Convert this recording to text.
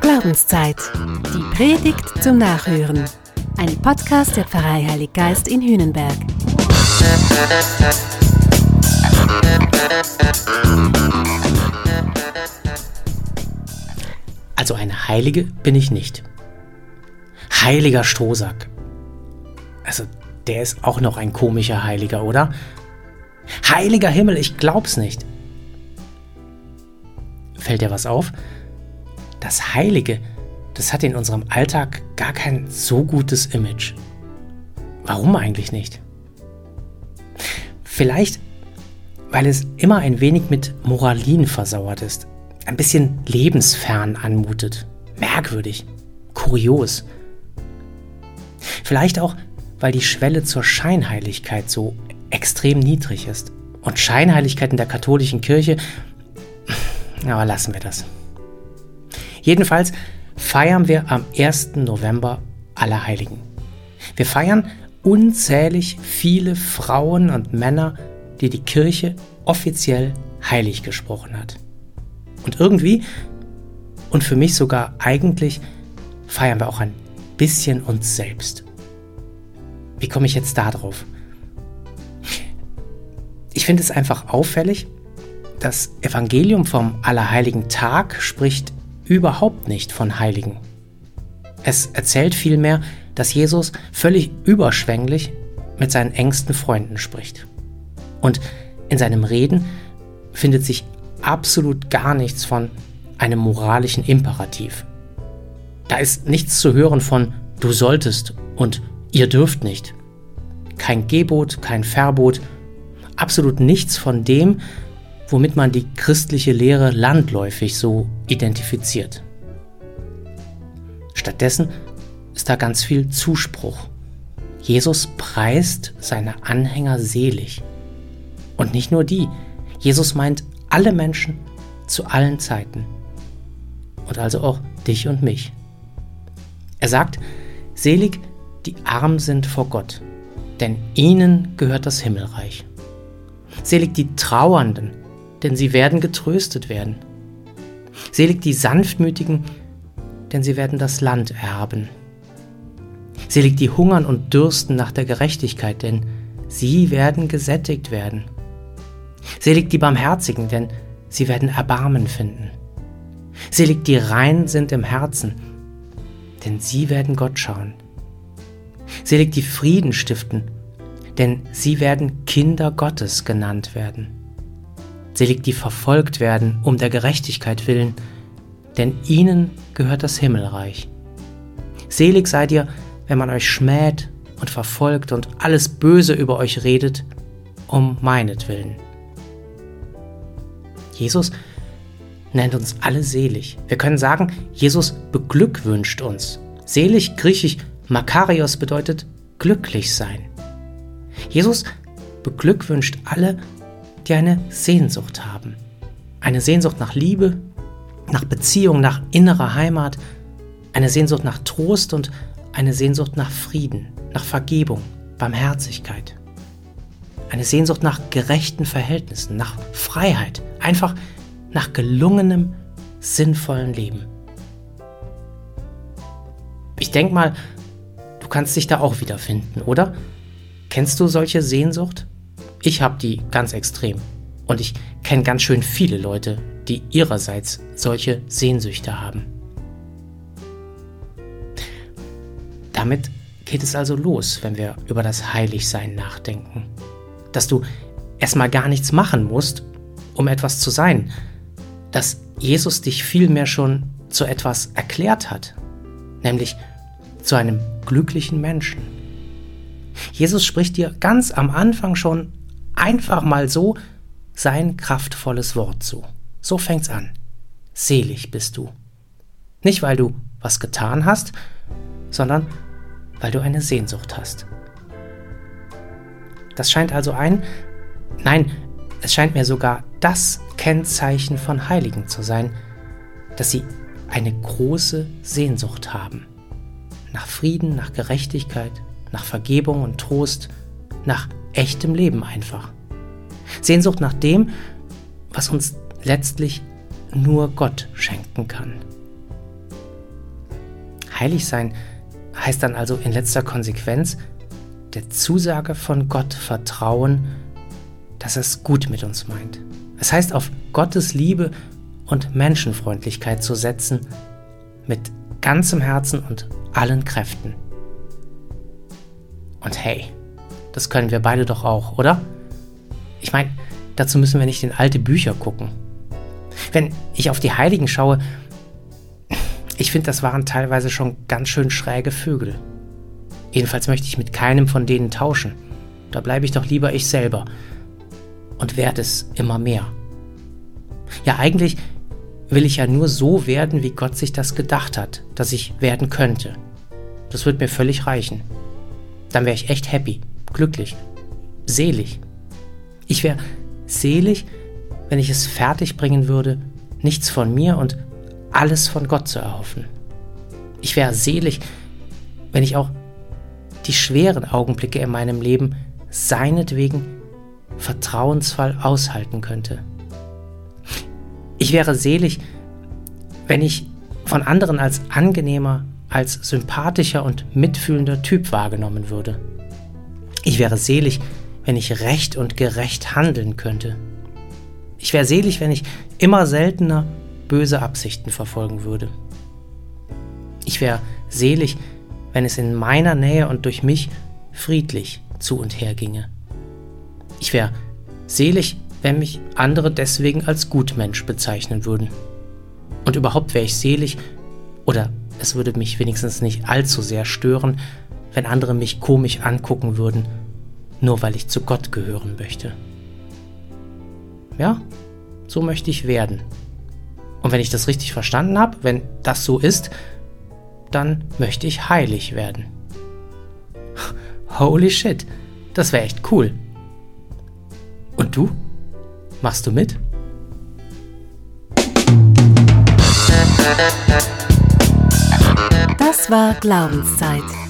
Glaubenszeit. Die Predigt zum Nachhören. Ein Podcast der Pfarrei Heilig Geist in Hühnenberg. Also eine Heilige bin ich nicht. Heiliger Strohsack. Also der ist auch noch ein komischer Heiliger, oder? Heiliger Himmel, ich glaub's nicht. Fällt dir was auf? Das Heilige, das hat in unserem Alltag gar kein so gutes Image. Warum eigentlich nicht? Vielleicht, weil es immer ein wenig mit Moralin versauert ist, ein bisschen lebensfern anmutet, merkwürdig, kurios. Vielleicht auch, weil die Schwelle zur Scheinheiligkeit so extrem niedrig ist. Und Scheinheiligkeit in der katholischen Kirche, aber lassen wir das. Jedenfalls feiern wir am 1. November Allerheiligen. Wir feiern unzählig viele Frauen und Männer, die die Kirche offiziell heilig gesprochen hat. Und irgendwie, und für mich sogar eigentlich, feiern wir auch ein bisschen uns selbst. Wie komme ich jetzt da drauf? Ich finde es einfach auffällig, das Evangelium vom Allerheiligen Tag spricht überhaupt nicht von Heiligen. Es erzählt vielmehr, dass Jesus völlig überschwänglich mit seinen engsten Freunden spricht. Und in seinem Reden findet sich absolut gar nichts von einem moralischen Imperativ. Da ist nichts zu hören von du solltest und ihr dürft nicht. Kein Gebot, kein Verbot, absolut nichts von dem, womit man die christliche Lehre landläufig so identifiziert. Stattdessen ist da ganz viel Zuspruch. Jesus preist seine Anhänger selig. Und nicht nur die. Jesus meint alle Menschen zu allen Zeiten. Und also auch dich und mich. Er sagt, selig die arm sind vor Gott, denn ihnen gehört das Himmelreich. Selig die Trauernden, denn sie werden getröstet werden. Selig die Sanftmütigen, denn sie werden das Land erben. Selig die hungern und dürsten nach der Gerechtigkeit, denn sie werden gesättigt werden. Selig die Barmherzigen, denn sie werden Erbarmen finden. Selig die rein sind im Herzen, denn sie werden Gott schauen. Selig die Frieden stiften, denn sie werden Kinder Gottes genannt werden. Selig die verfolgt werden um der Gerechtigkeit willen, denn ihnen gehört das Himmelreich. Selig seid ihr, wenn man euch schmäht und verfolgt und alles Böse über euch redet, um meinetwillen. Jesus nennt uns alle selig. Wir können sagen, Jesus beglückwünscht uns. Selig, griechisch Makarios bedeutet glücklich sein. Jesus beglückwünscht alle, die eine Sehnsucht haben. Eine Sehnsucht nach Liebe, nach Beziehung, nach innerer Heimat, eine Sehnsucht nach Trost und eine Sehnsucht nach Frieden, nach Vergebung, Barmherzigkeit. Eine Sehnsucht nach gerechten Verhältnissen, nach Freiheit, einfach nach gelungenem, sinnvollen Leben. Ich denke mal, du kannst dich da auch wiederfinden, oder? Kennst du solche Sehnsucht? Ich habe die ganz extrem. Und ich kenne ganz schön viele Leute, die ihrerseits solche Sehnsüchte haben. Damit geht es also los, wenn wir über das Heiligsein nachdenken. Dass du erstmal gar nichts machen musst, um etwas zu sein. Dass Jesus dich vielmehr schon zu etwas erklärt hat, nämlich zu einem glücklichen Menschen. Jesus spricht dir ganz am Anfang schon einfach mal so sein kraftvolles Wort zu. So fängt's an. Selig bist du. Nicht, weil du was getan hast, sondern weil du eine Sehnsucht hast. Das scheint also ein, nein, es scheint mir sogar das Kennzeichen von Heiligen zu sein, dass sie eine große Sehnsucht haben. Nach Frieden, nach Gerechtigkeit, nach Vergebung und Trost, nach echtem Leben einfach. Sehnsucht nach dem, was uns letztlich nur Gott schenken kann. Heilig sein heißt dann also in letzter Konsequenz der Zusage von Gott vertrauen, dass es gut mit uns meint. Es heißt auf Gottes Liebe und Menschenfreundlichkeit zu setzen, mit ganzem Herzen und allen Kräften. Und hey, das können wir beide doch auch, oder? Ich meine, dazu müssen wir nicht in alte Bücher gucken. Wenn ich auf die Heiligen schaue, ich finde, das waren teilweise schon ganz schön schräge Vögel. Jedenfalls möchte ich mit keinem von denen tauschen. Da bleibe ich doch lieber ich selber. Und werde es immer mehr. Ja, eigentlich will ich ja nur so werden, wie Gott sich das gedacht hat, dass ich werden könnte. Das wird mir völlig reichen. Dann wäre ich echt happy, glücklich, selig. Ich wäre selig, wenn ich es fertig bringen würde, nichts von mir und alles von Gott zu erhoffen. Ich wäre selig, wenn ich auch die schweren Augenblicke in meinem Leben seinetwegen vertrauensvoll aushalten könnte. Ich wäre selig, wenn ich von anderen als angenehmer, als sympathischer und mitfühlender Typ wahrgenommen würde. Ich wäre selig, wenn ich recht und gerecht handeln könnte. Ich wäre selig, wenn ich immer seltener böse Absichten verfolgen würde. Ich wäre selig, wenn es in meiner Nähe und durch mich friedlich zu und her ginge. Ich wäre selig, wenn mich andere deswegen als Gutmensch bezeichnen würden. Und überhaupt wäre ich selig, oder es würde mich wenigstens nicht allzu sehr stören, wenn andere mich komisch angucken würden, nur weil ich zu Gott gehören möchte. Ja, so möchte ich werden. Und wenn ich das richtig verstanden habe, wenn das so ist, dann möchte ich heilig werden. Holy shit, das wäre echt cool. Und du? Machst du mit? Das war Glaubenszeit.